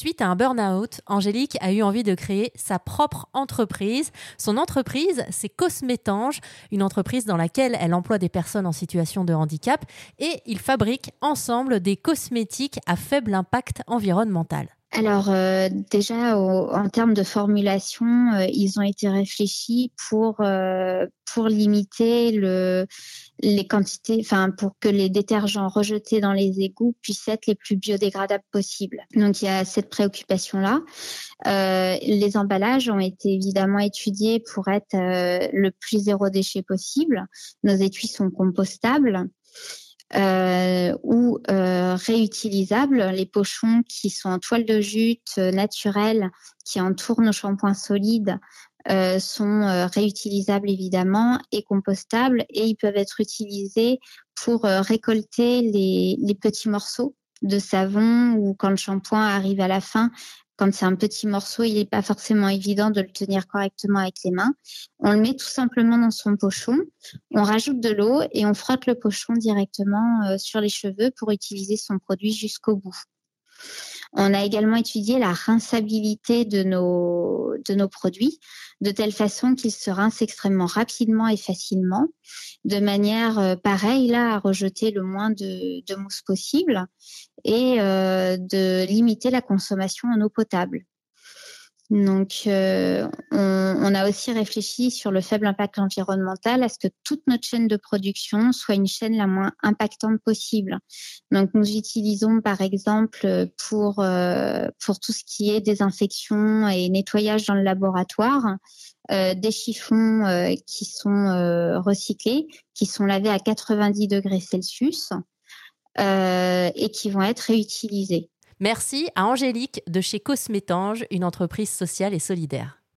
Suite à un burn-out, Angélique a eu envie de créer sa propre entreprise. Son entreprise, c'est Cosmétange, une entreprise dans laquelle elle emploie des personnes en situation de handicap et ils fabriquent ensemble des cosmétiques à faible impact environnemental. Alors euh, déjà en termes de formulation, euh, ils ont été réfléchis pour euh, pour limiter le les quantités, enfin pour que les détergents rejetés dans les égouts puissent être les plus biodégradables possibles. Donc il y a cette préoccupation là. les emballages ont été évidemment étudiés pour être le plus zéro déchet possible. Nos étuis sont compostables euh, ou euh, réutilisables. Les pochons qui sont en toile de jute euh, naturelle qui entourent nos shampoings solides euh, sont euh, réutilisables évidemment et compostables et ils peuvent être utilisés pour récolter les, les petits morceaux de savon ou quand le shampoing arrive à la fin, quand c'est un petit morceau, il n'est pas forcément évident de le tenir correctement avec les mains. On le met tout simplement dans son pochon, on rajoute de l'eau et on frotte le pochon directement euh, sur les cheveux pour utiliser son produit jusqu'au bout. On a également étudié la rinçabilité de nos, de nos produits, de telle façon qu'ils se rincent extrêmement rapidement et facilement, de manière euh, pareille là à rejeter le moins de, de mousse possible et euh, de limiter la consommation en eau potable. Donc, euh, on, a aussi réfléchi sur le faible impact environnemental, à ce que toute notre chaîne de production soit une chaîne la moins impactante possible. Donc, nous utilisons par exemple pour euh, pour tout ce qui est désinfection et nettoyage dans le laboratoire euh, des chiffons qui sont recyclés, qui sont lavés à 90 degrés Celsius et qui vont être réutilisés. Merci à Angélique de chez Cosmétange, une entreprise sociale et solidaire.